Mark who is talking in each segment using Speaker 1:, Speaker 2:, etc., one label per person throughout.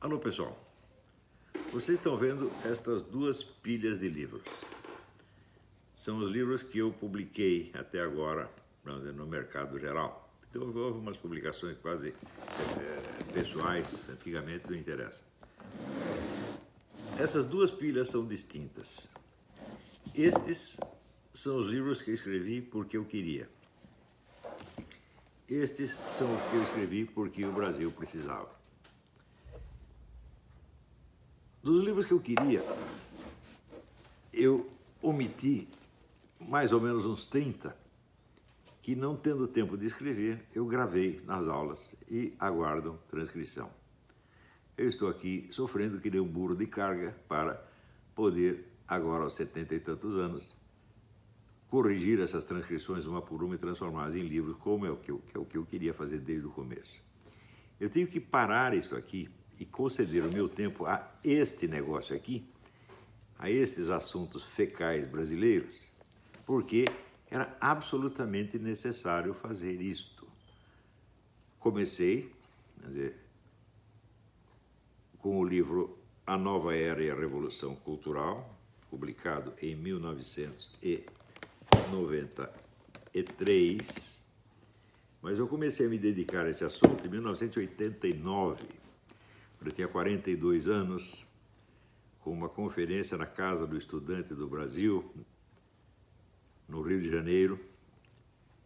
Speaker 1: Alô pessoal, vocês estão vendo estas duas pilhas de livros. São os livros que eu publiquei até agora no mercado geral. Então houve umas publicações quase é, pessoais, antigamente não interessa. Essas duas pilhas são distintas. Estes são os livros que eu escrevi porque eu queria. Estes são os que eu escrevi porque o Brasil precisava. Dos livros que eu queria, eu omiti mais ou menos uns 30 que, não tendo tempo de escrever, eu gravei nas aulas e aguardo transcrição. Eu estou aqui sofrendo que nem um burro de carga para poder, agora aos setenta e tantos anos, corrigir essas transcrições uma por uma e transformá-las em livros, como é o, que eu, que é o que eu queria fazer desde o começo. Eu tenho que parar isso aqui e conceder o meu tempo a este negócio aqui, a estes assuntos fecais brasileiros, porque era absolutamente necessário fazer isto. Comecei dizer, com o livro A Nova Era e a Revolução Cultural, publicado em 1993, mas eu comecei a me dedicar a esse assunto em 1989, quando eu tinha 42 anos, com uma conferência na Casa do Estudante do Brasil, no Rio de Janeiro,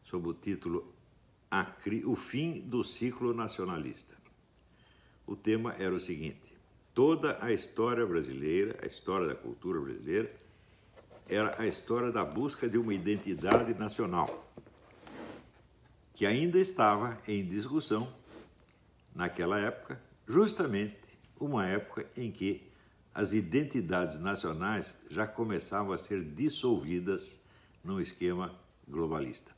Speaker 1: sob o título O Fim do Ciclo Nacionalista. O tema era o seguinte: toda a história brasileira, a história da cultura brasileira, era a história da busca de uma identidade nacional, que ainda estava em discussão naquela época, justamente uma época em que as identidades nacionais já começavam a ser dissolvidas num esquema globalista.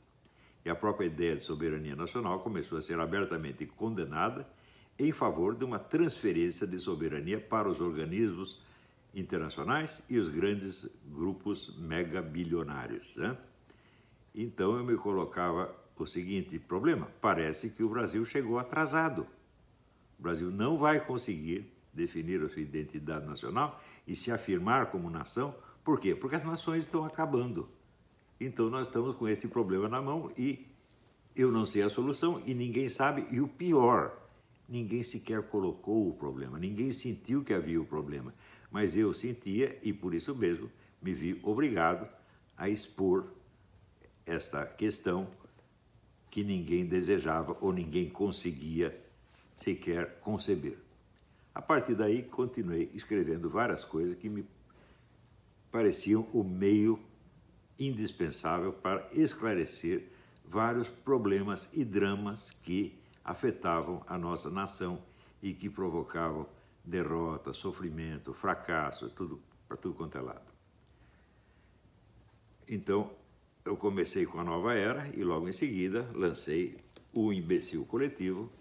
Speaker 1: E a própria ideia de soberania nacional começou a ser abertamente condenada em favor de uma transferência de soberania para os organismos internacionais e os grandes grupos megabilionários. Né? Então eu me colocava o seguinte problema: parece que o Brasil chegou atrasado. O Brasil não vai conseguir definir a sua identidade nacional e se afirmar como nação. Por quê? Porque as nações estão acabando. Então nós estamos com esse problema na mão e eu não sei a solução e ninguém sabe. E o pior, ninguém sequer colocou o problema, ninguém sentiu que havia o problema. Mas eu sentia e por isso mesmo me vi obrigado a expor esta questão que ninguém desejava ou ninguém conseguia sequer conceber. A partir daí, continuei escrevendo várias coisas que me pareciam o meio indispensável para esclarecer vários problemas e dramas que afetavam a nossa nação e que provocavam derrota, sofrimento, fracasso, tudo para tudo quanto é lado. Então, eu comecei com a nova era e logo em seguida lancei o Imbecil Coletivo,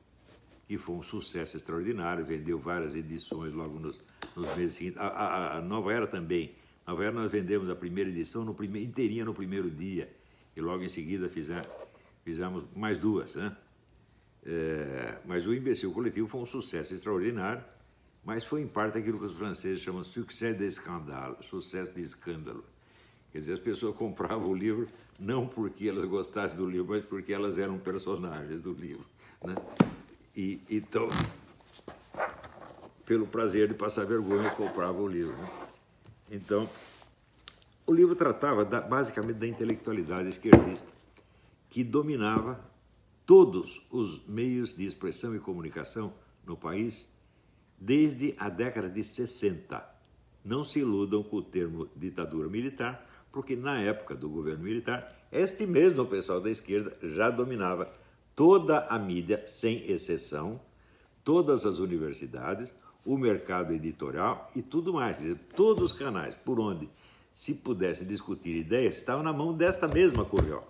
Speaker 1: que foi um sucesso extraordinário, vendeu várias edições logo nos, nos meses seguintes. A, a, a nova era também na verdade, nós vendemos a primeira edição no inteirinha no primeiro dia e logo em seguida fizemos, fizemos mais duas. Né? É, mas o Imbecil Coletivo foi um sucesso extraordinário, mas foi em parte aquilo que os franceses chamam succès de escândalo, sucesso de escândalo. Quer dizer, as pessoas compravam o livro não porque elas gostassem do livro, mas porque elas eram personagens do livro. Né? E, então, pelo prazer de passar vergonha, compravam o livro. Né? Então, o livro tratava da, basicamente da intelectualidade esquerdista, que dominava todos os meios de expressão e comunicação no país desde a década de 60. Não se iludam com o termo ditadura militar, porque na época do governo militar, este mesmo pessoal da esquerda já dominava toda a mídia, sem exceção, todas as universidades, o mercado editorial e tudo mais. Dizer, todos os canais por onde se pudesse discutir ideias estavam na mão desta mesma Curió.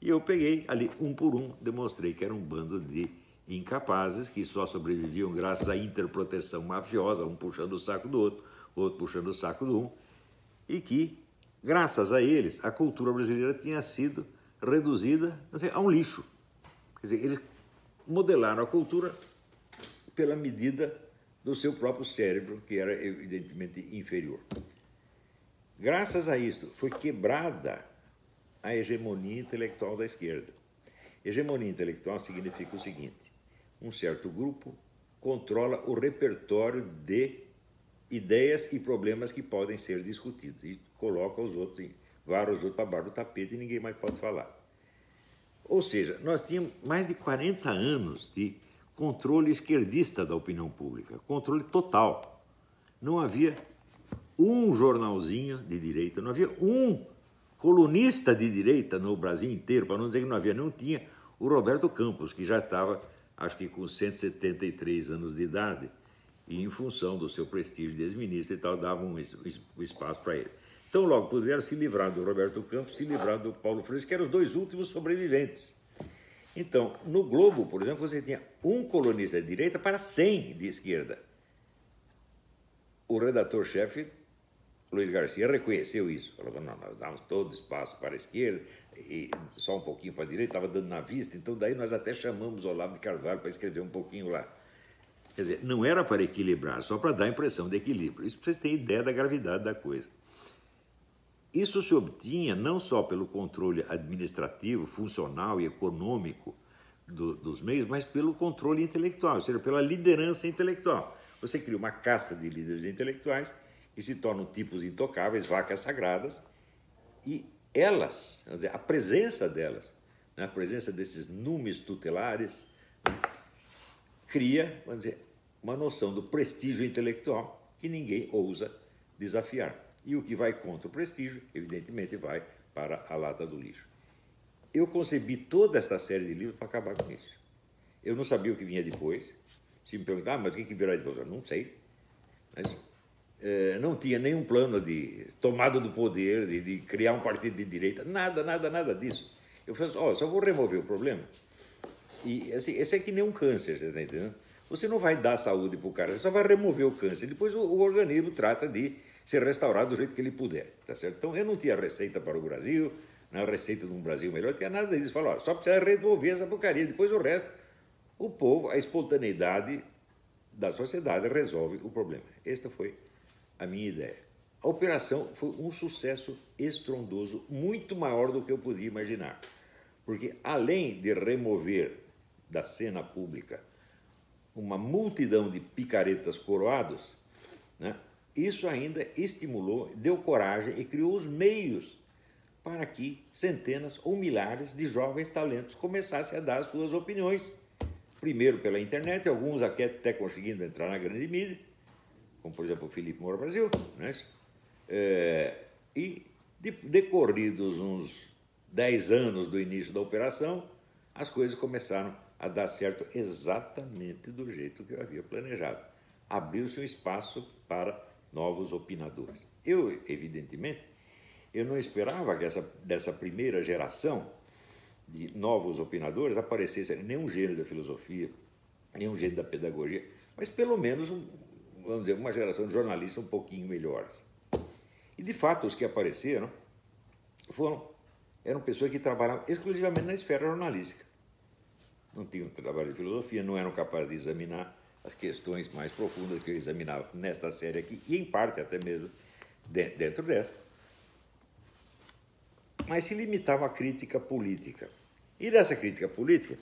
Speaker 1: E eu peguei ali, um por um, demonstrei que era um bando de incapazes que só sobreviviam graças à interproteção mafiosa, um puxando o saco do outro, outro puxando o saco do um, e que, graças a eles, a cultura brasileira tinha sido reduzida assim, a um lixo. Quer dizer, eles modelaram a cultura pela medida do seu próprio cérebro, que era evidentemente inferior. Graças a isto, foi quebrada a hegemonia intelectual da esquerda. Hegemonia intelectual significa o seguinte: um certo grupo controla o repertório de ideias e problemas que podem ser discutidos e coloca os outros, vários outros para baixo do tapete e ninguém mais pode falar. Ou seja, nós tínhamos mais de 40 anos de controle esquerdista da opinião pública, controle total. Não havia um jornalzinho de direita, não havia um colunista de direita no Brasil inteiro, para não dizer que não havia, não tinha o Roberto Campos, que já estava, acho que com 173 anos de idade, e em função do seu prestígio de ex-ministro e tal, davam um espaço para ele. Então, logo puderam se livrar do Roberto Campos, se livrar do Paulo Freire, que eram os dois últimos sobreviventes. Então, no Globo, por exemplo, você tinha um colunista de direita para 100 de esquerda. O redator-chefe, Luiz Garcia, reconheceu isso. Falou: não, nós damos todo espaço para a esquerda e só um pouquinho para a direita, estava dando na vista, então daí nós até chamamos Olavo de Carvalho para escrever um pouquinho lá. Quer dizer, não era para equilibrar, só para dar a impressão de equilíbrio. Isso para vocês terem ideia da gravidade da coisa. Isso se obtinha não só pelo controle administrativo, funcional e econômico do, dos meios, mas pelo controle intelectual, ou seja, pela liderança intelectual. Você cria uma casta de líderes intelectuais que se tornam tipos intocáveis, vacas sagradas, e elas, dizer, a presença delas, né, a presença desses numes tutelares, né, cria, vamos dizer, uma noção do prestígio intelectual que ninguém ousa desafiar. E o que vai contra o prestígio, evidentemente, vai para a lata do lixo. Eu concebi toda esta série de livros para acabar com isso. Eu não sabia o que vinha depois. Se me perguntar, ah, mas o que, que virá depois? Eu não sei. Mas, é, não tinha nenhum plano de tomada do poder, de, de, criar um partido de direita, nada, nada, nada disso. Eu falei assim, oh, só vou remover o problema. E assim, esse é que nem um câncer, você está entendendo? Você não vai dar saúde para o cara, você só vai remover o câncer. Depois o, o organismo trata de ser restaurado do jeito que ele puder, tá certo? Então eu não tinha receita para o Brasil, não receita de um Brasil melhor, não tinha nada disso. Falou, só precisa resolver essa porcaria, depois o resto, o povo, a espontaneidade da sociedade resolve o problema. Esta foi a minha ideia. A operação foi um sucesso estrondoso, muito maior do que eu podia imaginar. Porque além de remover da cena pública uma multidão de picaretas coroados, né, isso ainda estimulou, deu coragem e criou os meios para que centenas ou milhares de jovens talentos começassem a dar suas opiniões. Primeiro pela internet, alguns até conseguindo entrar na grande mídia, como por exemplo o Felipe Moura Brasil, né? É, e de, decorridos uns 10 anos do início da operação, as coisas começaram a dar certo exatamente do jeito que eu havia planejado. Abriu-se um espaço para novos opinadores. Eu, evidentemente, eu não esperava que essa, dessa primeira geração de novos opinadores aparecesse nenhum gênero da filosofia, nenhum gênero da pedagogia, mas pelo menos, vamos dizer, uma geração de jornalistas um pouquinho melhores. E, de fato, os que apareceram foram, eram pessoas que trabalhavam exclusivamente na esfera jornalística. Não tinham trabalho de filosofia, não eram capazes de examinar as questões mais profundas que eu examinava nesta série aqui, e em parte até mesmo dentro desta. Mas se limitava à crítica política. E dessa crítica política,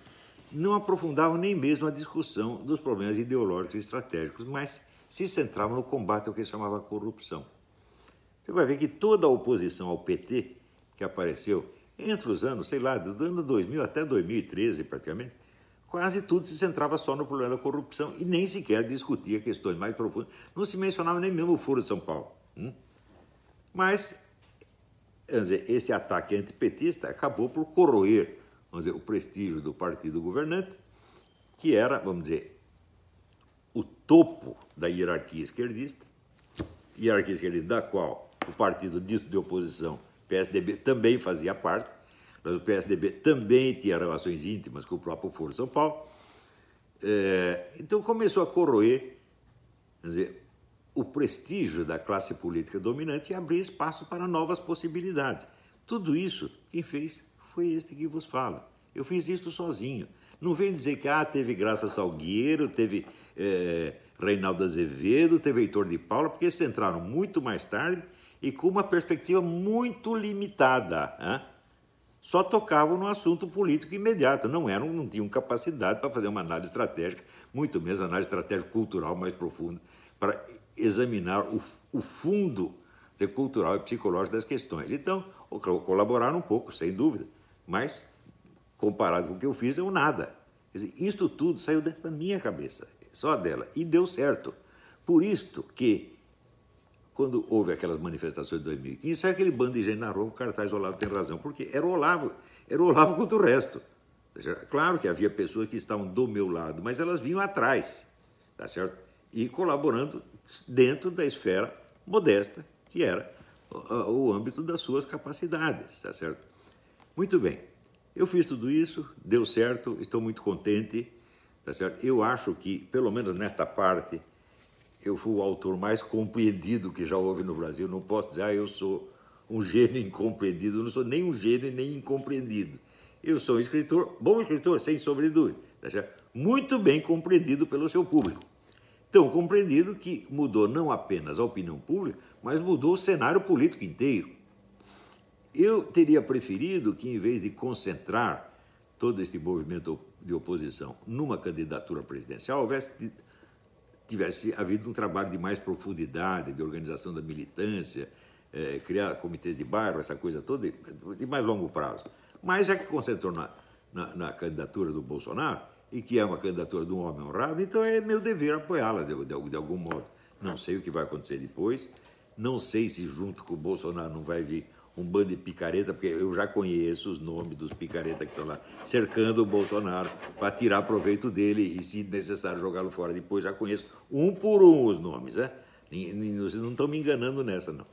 Speaker 1: não aprofundavam nem mesmo a discussão dos problemas ideológicos e estratégicos, mas se centravam no combate ao que chamava corrupção. Você vai ver que toda a oposição ao PT que apareceu entre os anos, sei lá, do ano 2000 até 2013 praticamente, quase tudo se centrava só no problema da corrupção e nem sequer discutia questões mais profundas. Não se mencionava nem mesmo o Foro de São Paulo. Hum? Mas, vamos dizer, esse ataque antipetista acabou por corroer vamos dizer, o prestígio do partido governante, que era, vamos dizer, o topo da hierarquia esquerdista, hierarquia esquerdista da qual o partido dito de oposição, PSDB, também fazia parte, mas o PSDB também tinha relações íntimas com o próprio Foro São Paulo. É, então começou a corroer dizer, o prestígio da classe política dominante e abrir espaço para novas possibilidades. Tudo isso, quem fez foi este que vos fala. Eu fiz isso sozinho. Não vem dizer que ah, teve Graça Salgueiro, teve é, Reinaldo Azevedo, teve Heitor de Paula, porque eles entraram muito mais tarde e com uma perspectiva muito limitada. Hein? Só tocavam no assunto político imediato, não eram, não tinham capacidade para fazer uma análise estratégica, muito menos análise estratégica cultural mais profunda, para examinar o, o fundo cultural e psicológico das questões. Então, colaboraram um pouco, sem dúvida, mas comparado com o que eu fiz, é um nada. Quer dizer, isto tudo saiu desta minha cabeça, só dela, e deu certo. Por isto que, quando houve aquelas manifestações de 2015, saiu aquele bando de gente na rua, o cartaz Olavo tem razão, porque era Olavo, era Olavo contra o resto. Claro que havia pessoas que estavam do meu lado, mas elas vinham atrás, tá certo? E colaborando dentro da esfera modesta, que era o âmbito das suas capacidades, tá certo? Muito bem. Eu fiz tudo isso, deu certo, estou muito contente, tá certo? Eu acho que, pelo menos nesta parte, eu fui o autor mais compreendido que já houve no Brasil. Não posso dizer, ah, eu sou um gênio incompreendido. Eu não sou nem um gênio nem incompreendido. Eu sou um escritor, bom escritor, sem sombra de dúvida, tá muito bem compreendido pelo seu público. Tão compreendido que mudou não apenas a opinião pública, mas mudou o cenário político inteiro. Eu teria preferido que, em vez de concentrar todo este movimento de oposição numa candidatura presidencial, houvesse, tivesse havido um trabalho de mais profundidade, de organização da militância, é, criar comitês de bairro, essa coisa toda, de mais longo prazo. Mas já que concentrou na, na, na candidatura do Bolsonaro, e que é uma candidatura de um homem honrado, então é meu dever apoiá-la de, de, de algum modo. Não sei o que vai acontecer depois, não sei se junto com o Bolsonaro não vai vir um bando de picareta, porque eu já conheço os nomes dos picaretas que estão lá cercando o Bolsonaro para tirar proveito dele e, se necessário, jogá-lo fora. Depois já conheço um por um os nomes, né? Vocês não estão me enganando nessa, não.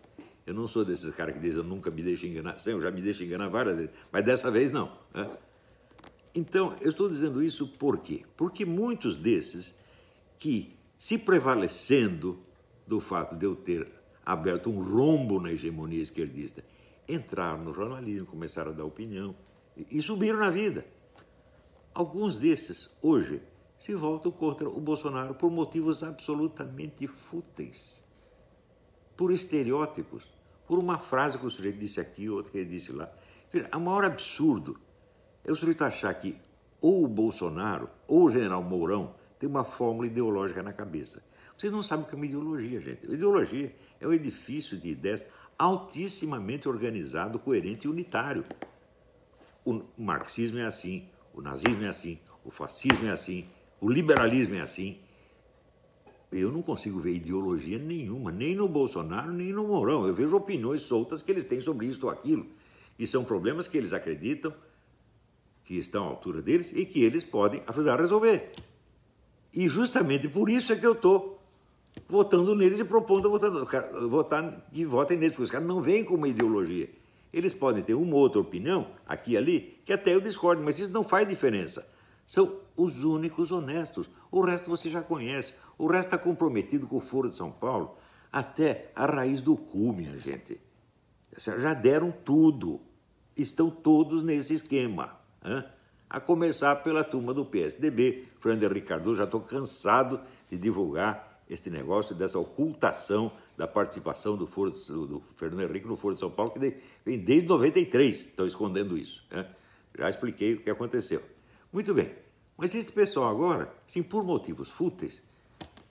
Speaker 1: Eu não sou desses caras que dizem eu nunca me deixo enganar. Sim, eu já me deixo enganar várias vezes, mas dessa vez não. Né? Então, eu estou dizendo isso por quê? Porque muitos desses que, se prevalecendo do fato de eu ter aberto um rombo na hegemonia esquerdista entraram no jornalismo, começaram a dar opinião e, e subiram na vida. Alguns desses, hoje, se voltam contra o Bolsonaro por motivos absolutamente fúteis, por estereótipos, por uma frase que o sujeito disse aqui, outra que ele disse lá. O maior absurdo é o sujeito achar que ou o Bolsonaro ou o general Mourão tem uma fórmula ideológica na cabeça. Vocês não sabem o que é uma ideologia, gente. A ideologia é um edifício de ideias altissimamente organizado, coerente e unitário. O marxismo é assim, o nazismo é assim, o fascismo é assim, o liberalismo é assim. Eu não consigo ver ideologia nenhuma, nem no Bolsonaro, nem no Mourão. Eu vejo opiniões soltas que eles têm sobre isto ou aquilo. E são problemas que eles acreditam que estão à altura deles e que eles podem ajudar a resolver. E justamente por isso é que eu estou votando neles e propondo votando, votar, que votem neles, porque os caras não vêm com uma ideologia. Eles podem ter uma ou outra opinião, aqui e ali, que até eu discordo, mas isso não faz diferença. São os únicos honestos. O resto você já conhece. O resto está comprometido com o Foro de São Paulo até a raiz do cu, minha gente. Já deram tudo. Estão todos nesse esquema. Hein? A começar pela turma do PSDB. Fernando Cardoso, já estou cansado de divulgar este negócio dessa ocultação da participação do, Foro, do Fernando Henrique no Foro de São Paulo, que vem desde 93, estão escondendo isso. Né? Já expliquei o que aconteceu. Muito bem, mas esse pessoal agora, sim, por motivos fúteis,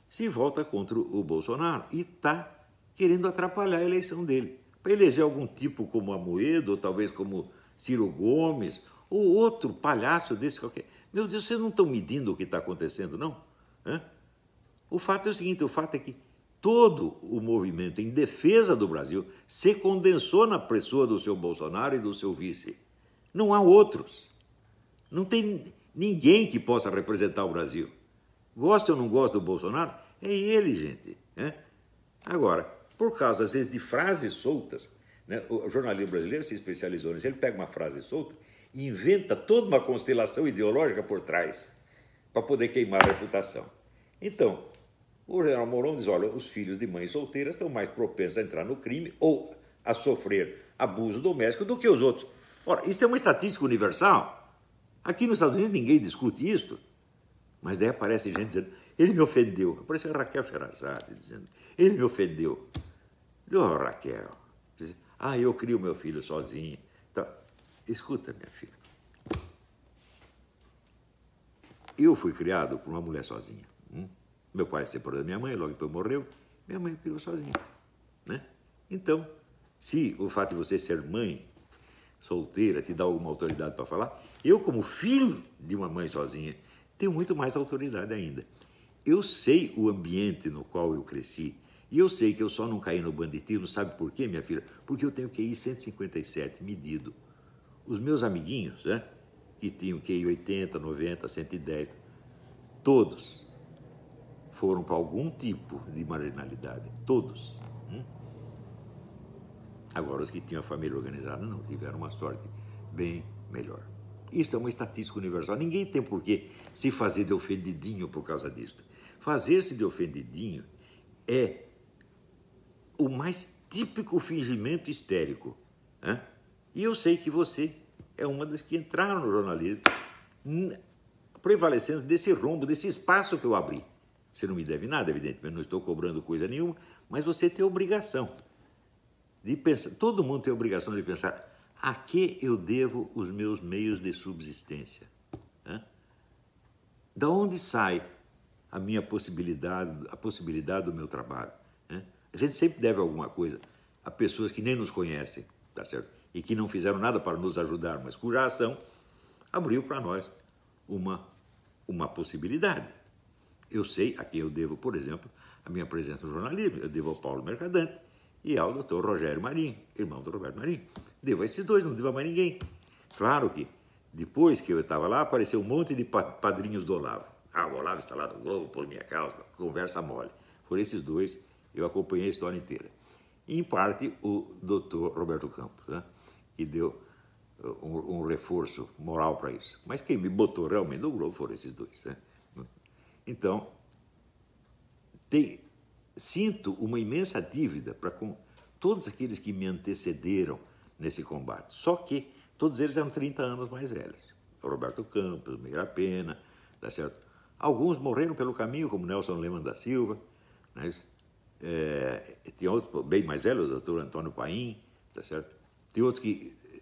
Speaker 1: se volta contra o Bolsonaro e está querendo atrapalhar a eleição dele. Para eleger algum tipo como Amoedo, ou talvez como Ciro Gomes, ou outro palhaço desse qualquer. Meu Deus, vocês não estão medindo o que está acontecendo, não? Hã? O fato é o seguinte: o fato é que todo o movimento em defesa do Brasil se condensou na pessoa do seu Bolsonaro e do seu vice. Não há outros. Não tem ninguém que possa representar o Brasil. Gosta ou não gosta do Bolsonaro? É ele, gente. Né? Agora, por causa, às vezes, de frases soltas, né? o jornalismo brasileiro se especializou nisso. Ele pega uma frase solta e inventa toda uma constelação ideológica por trás para poder queimar a reputação. Então, o general Mourão diz: olha, os filhos de mães solteiras estão mais propensos a entrar no crime ou a sofrer abuso doméstico do que os outros. Ora, isso é uma estatística universal. Aqui nos Estados Unidos ninguém discute isso, mas daí aparece gente dizendo, ele me ofendeu. Apareceu a Raquel Sherazade dizendo, ele me ofendeu. Oh, Raquel, ah, eu crio meu filho sozinha. Então, escuta, minha filha. Eu fui criado por uma mulher sozinha. Meu pai se separou da minha mãe, logo depois morreu. Minha mãe criou sozinha. Né? Então, se o fato de você ser mãe solteira te dá alguma autoridade para falar, eu, como filho de uma mãe sozinha, tenho muito mais autoridade ainda. Eu sei o ambiente no qual eu cresci. E eu sei que eu só não caí no banditismo, sabe por quê, minha filha? Porque eu tenho QI 157 medido. Os meus amiguinhos, né, que tinham QI 80, 90, 110, todos foram para algum tipo de marginalidade. Todos. Hum? Agora, os que tinham a família organizada não, tiveram uma sorte bem melhor. Isso é uma estatística universal. Ninguém tem por que se fazer de ofendidinho por causa disso. Fazer-se de ofendidinho é o mais típico fingimento histérico. Né? E eu sei que você é uma das que entraram no jornalismo prevalecendo desse rombo, desse espaço que eu abri. Você não me deve nada, evidentemente, não estou cobrando coisa nenhuma, mas você tem obrigação de pensar, todo mundo tem obrigação de pensar a que eu devo os meus meios de subsistência. Da onde sai a minha possibilidade, a possibilidade do meu trabalho? A gente sempre deve alguma coisa a pessoas que nem nos conhecem, tá certo? E que não fizeram nada para nos ajudar, mas cuja ação abriu para nós uma, uma possibilidade. Eu sei a quem eu devo, por exemplo, a minha presença no jornalismo. Eu devo ao Paulo Mercadante e ao doutor Rogério Marinho, irmão do Roberto Marinho. Devo a esses dois, não devo a mais ninguém. Claro que depois que eu estava lá, apareceu um monte de padrinhos do Olavo. Ah, o Olavo está lá no Globo, por minha causa, conversa mole. Por esses dois eu acompanhei a história inteira. Em parte, o doutor Roberto Campos, né, que deu uh, um, um reforço moral para isso. Mas quem me botou realmente no Globo foram esses dois. Né? Então, tem, sinto uma imensa dívida para com todos aqueles que me antecederam nesse combate. Só que todos eles eram 30 anos mais velhos. Roberto Campos, Meira Pena, tá certo? Alguns morreram pelo caminho, como Nelson Lehmann da Silva, né? É, tem outros bem mais velhos, o doutor Antônio Paim, tá certo? Tem outros que eh,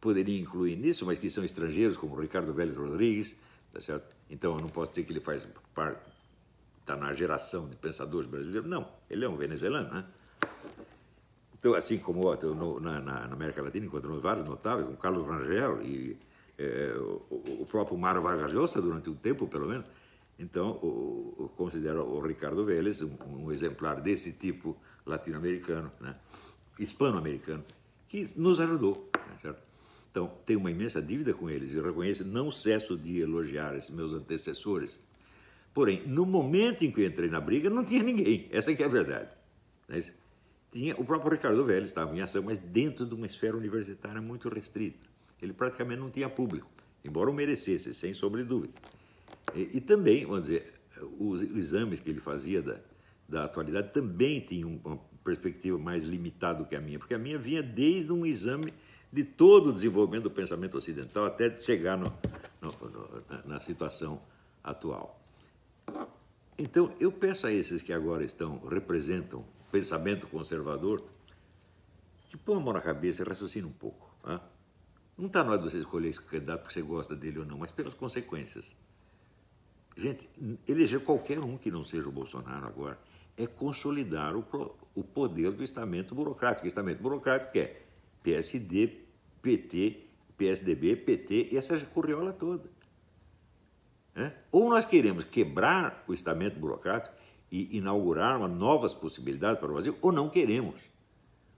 Speaker 1: poderiam incluir nisso, mas que são estrangeiros, como Ricardo Vélez Rodrigues, tá certo? Então eu não posso dizer que ele faz parte, está na geração de pensadores brasileiros. Não, ele é um venezuelano, né? Então, assim como no, na, na, América Latina encontramos vários notáveis, como Carlos Rangel e é, o, o, próprio Mário Vargas Llosa, durante um tempo, pelo menos, então, o considero o Ricardo Vélez um, um exemplar desse tipo latino-americano, né? hispano-americano, que nos ajudou. Né? Certo? Então, tenho uma imensa dívida com eles e reconheço, não cesso de elogiar esses meus antecessores. Porém, no momento em que eu entrei na briga, não tinha ninguém. Essa que é a verdade. Né? Tinha, o próprio Ricardo Vélez estava em ação, mas dentro de uma esfera universitária muito restrita. Ele praticamente não tinha público, embora o merecesse, sem sombra de dúvida. E, e também, vamos dizer, os, os, exames que ele fazia da, da atualidade também tinham uma perspectiva mais limitada do que a minha, porque a minha vinha desde um exame de todo o desenvolvimento do pensamento ocidental até chegar no, no, no, na, situação atual. Então, eu peço a esses que agora estão, representam pensamento conservador, que põe a mão na cabeça e raciocine um pouco. Né? Não está na hora de você escolher esse candidato porque você gosta dele ou não, mas pelas consequências. Gente, eleger qualquer um que não seja o Bolsonaro agora é consolidar o, o poder do estamento burocrático. O estamento burocrático é PSD, PT, PSDB, PT e essa corriola toda. É? Ou nós queremos quebrar o estamento burocrático e inaugurar uma novas possibilidades para o Brasil, ou não queremos.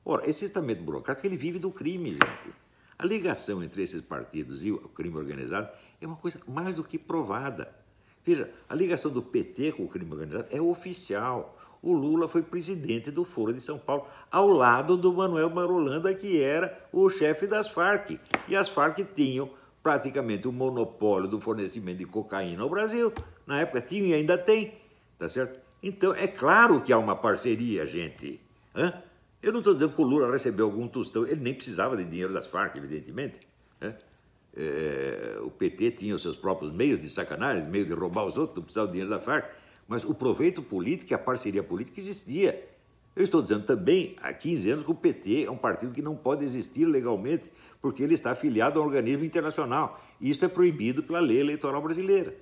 Speaker 1: Ora, esse estamento burocrático ele vive do crime, gente. A ligação entre esses partidos e o crime organizado é uma coisa mais do que provada. Veja, a ligação do PT com o crime organizado é oficial. O Lula foi presidente do Foro de São Paulo, ao lado do Manuel Marolanda, que era o chefe das Farc. E as Farc tinham praticamente o monopólio do fornecimento de cocaína ao Brasil. Na época tinha e ainda tem, tá certo? Então, é claro que há uma parceria, gente. Hã? Eu não estou dizendo que o Lula recebeu algum tostão, ele nem precisava de dinheiro das Farc, evidentemente. É, o PT tinha os seus próprios meios de sacanagem, meio de roubar os outros, não precisava do dinheiro da Farc, mas o proveito político e a parceria política existia. Eu estou dizendo também, há 15 anos, que o PT é um partido que não pode existir legalmente porque ele está afiliado a um organismo internacional. E isso é proibido pela lei eleitoral brasileira.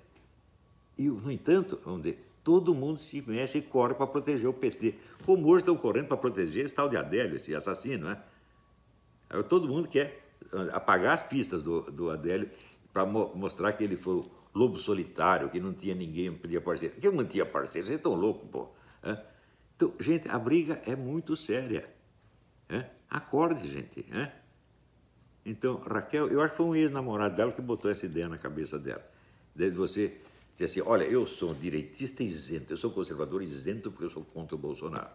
Speaker 1: E, no entanto, vamos dizer, todo mundo se mexe e corre para proteger o PT. Como hoje estão correndo para proteger esse tal de Adélio, esse assassino, né? Todo mundo quer apagar as pistas do, do Adélio para mo mostrar que ele foi lobo solitário, que não tinha ninguém, não podia parceiro. Que não tinha parceiro, vocês estão loucos, pô. É? Então, gente, a briga é muito séria. É? Acorde, gente. É? Então, Raquel, eu acho que foi um ex-namorado dela que botou essa ideia na cabeça dela. Desde você dizer assim, olha, eu sou direitista isento, eu sou conservador isento porque eu sou contra o Bolsonaro.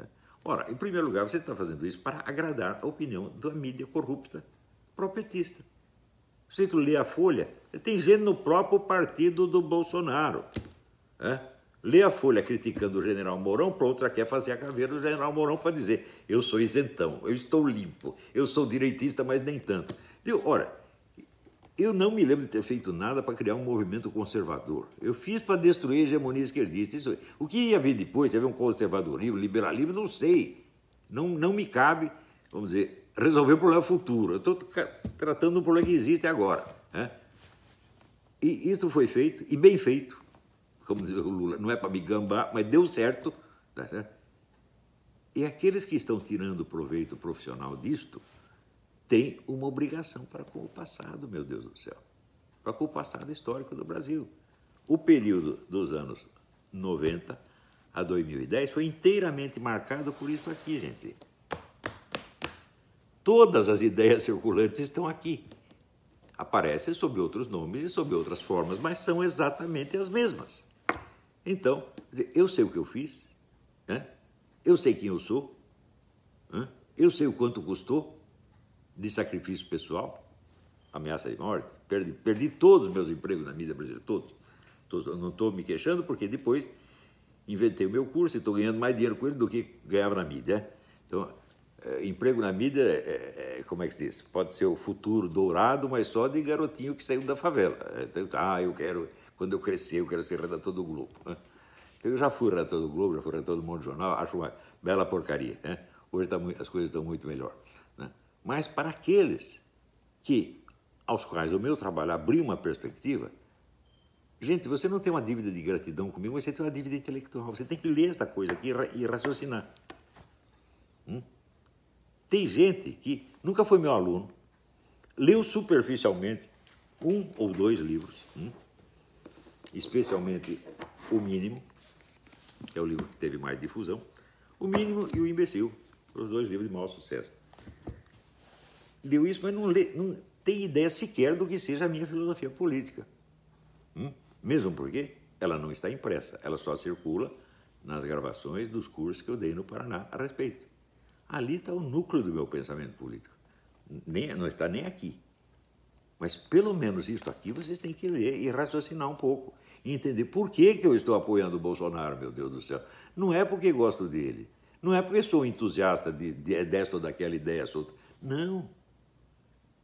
Speaker 1: É? Ora, em primeiro lugar, você está fazendo isso para agradar a opinião da mídia corrupta propetista. Você lê a Folha, tem gente no próprio partido do Bolsonaro. É? Lê a Folha criticando o general Mourão, pronto, já quer fazer a caveira do general Mourão para dizer: eu sou isentão, eu estou limpo, eu sou direitista, mas nem tanto. Eu, ora, eu não me lembro de ter feito nada para criar um movimento conservador. Eu fiz para destruir a hegemonia esquerdista. Isso, o que ia vir depois? Ia haver um conservadorismo, liberalismo? Não sei. Não, não me cabe, vamos dizer, resolver o problema futuro. Eu estou tratando um problema que existe agora. Né? E isso foi feito, e bem feito, como diz o Lula, não é para me gambar, mas deu certo. Tá certo? E aqueles que estão tirando proveito profissional disto têm uma obrigação para com o passado, meu Deus do céu, para com o passado histórico do Brasil. O período dos anos 90 a 2010 foi inteiramente marcado por isso aqui, gente. Todas as ideias circulantes estão aqui. Aparecem sob outros nomes e sob outras formas, mas são exatamente as mesmas. Então, eu sei o que eu fiz, né? eu sei quem eu sou, né? eu sei o quanto custou de sacrifício pessoal, ameaça de morte, perdi, perdi todos os meus empregos na mídia brasileira, todos. todos. não estou me queixando porque depois inventei o meu curso e estou ganhando mais dinheiro com ele do que ganhava na mídia. Né? Então, emprego na mídia, é, é, é, como é que se diz? Pode ser o futuro dourado, mas só de garotinho que saiu da favela. É, então, ah, eu quero, quando eu crescer, eu quero ser redator do Globo. Né? Eu já fui redator do Globo, já fui redator do Mundo Jornal, acho uma bela porcaria. Né? Hoje tá, as coisas estão muito melhor. Né? Mas para aqueles que, aos quais o meu trabalho abriu uma perspectiva, gente, você não tem uma dívida de gratidão comigo, você tem uma dívida intelectual. Você tem que ler esta coisa aqui e raciocinar. Tem gente que nunca foi meu aluno, leu superficialmente um ou dois livros, hum? especialmente O Mínimo, que é o livro que teve mais difusão, O Mínimo e O Imbecil, os dois livros de maior sucesso. Leu isso, mas não, lê, não tem ideia sequer do que seja a minha filosofia política. Hum? Mesmo porque ela não está impressa, ela só circula nas gravações dos cursos que eu dei no Paraná a respeito. Ali está o núcleo do meu pensamento político. Nem, não está nem aqui. Mas pelo menos isso aqui vocês têm que ler e raciocinar um pouco. E entender por que, que eu estou apoiando o Bolsonaro, meu Deus do céu. Não é porque gosto dele. Não é porque sou entusiasta de, de, desta ou daquela ideia solta. Não.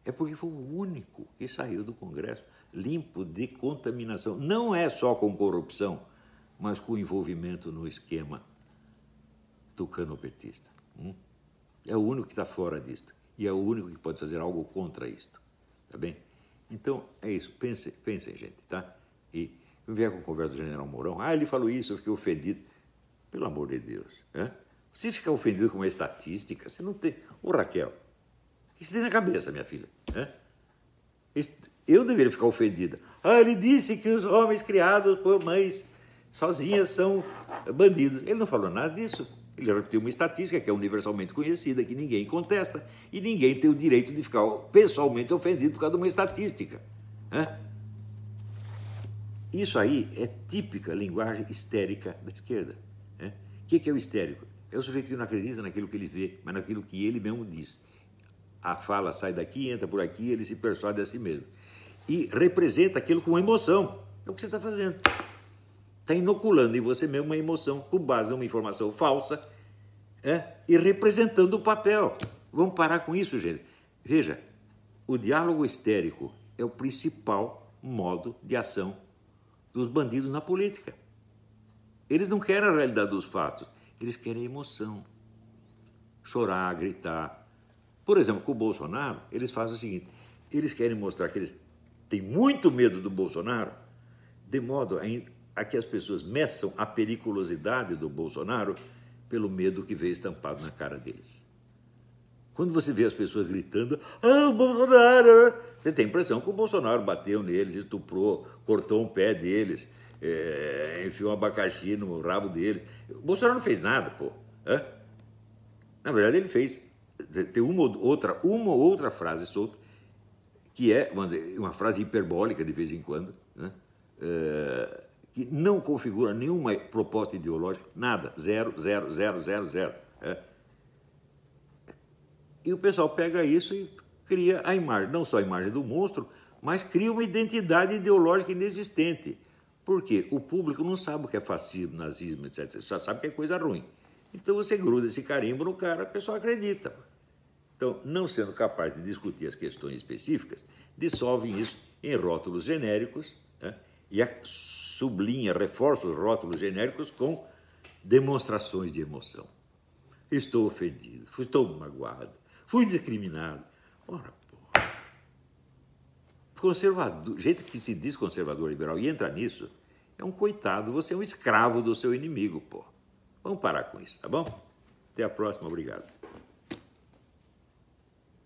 Speaker 1: É porque foi o único que saiu do Congresso limpo de contaminação. Não é só com corrupção, mas com envolvimento no esquema tucano-petista. Hum? É o único que está fora disto. E é o único que pode fazer algo contra isto. Tá bem? Então, é isso. Pensem, pensem gente, tá? E vier com a conversa do general Mourão. Ah, ele falou isso, eu fiquei ofendido. Pelo amor de Deus. Né? Você ficar ofendido com uma estatística, você não tem. Ô, Raquel, o que você tem na cabeça, minha filha? Né? Eu deveria ficar ofendida. Ah, ele disse que os homens criados por mães sozinhas são bandidos. Ele não falou nada disso. Ele repetiu uma estatística que é universalmente conhecida, que ninguém contesta, e ninguém tem o direito de ficar pessoalmente ofendido por causa de uma estatística. Né? Isso aí é típica linguagem histérica da esquerda. Né? O que é o histérico? É o sujeito que não acredita naquilo que ele vê, mas naquilo que ele mesmo diz. A fala sai daqui, entra por aqui, ele se persuade a si mesmo. E representa aquilo com emoção. É o que você está fazendo está inoculando em você mesmo uma emoção com base em uma informação falsa é, e representando o papel. Vamos parar com isso, gente. Veja, o diálogo histérico é o principal modo de ação dos bandidos na política. Eles não querem a realidade dos fatos, eles querem emoção. Chorar, gritar. Por exemplo, com o Bolsonaro, eles fazem o seguinte: eles querem mostrar que eles têm muito medo do Bolsonaro, de modo a, a que as pessoas meçam a periculosidade do Bolsonaro pelo medo que vê estampado na cara deles. Quando você vê as pessoas gritando, ah, o Bolsonaro, você tem a impressão que o Bolsonaro bateu neles, estuprou, cortou um pé deles, é, enfiou um abacaxi no rabo deles. O Bolsonaro não fez nada, pô. Hã? Na verdade, ele fez. Tem uma outra, uma outra frase solta, que é, vamos dizer, uma frase hiperbólica de vez em quando, né? É, que não configura nenhuma proposta ideológica, nada, zero, zero, zero, zero, zero. É. E o pessoal pega isso e cria a imagem, não só a imagem do monstro, mas cria uma identidade ideológica inexistente. Por quê? O público não sabe o que é fascismo, nazismo, etc. Só sabe que é coisa ruim. Então você gruda esse carimbo no cara, a pessoa acredita. Então, não sendo capaz de discutir as questões específicas, dissolvem isso em rótulos genéricos né? e sublinha, reforça os rótulos genéricos com demonstrações de emoção. Estou ofendido, estou magoado, Fui discriminado. Ora, porra. Conservador, jeito que se diz conservador liberal e entra nisso, é um coitado, você é um escravo do seu inimigo, pô. Vamos parar com isso, tá bom? Até a próxima, obrigado.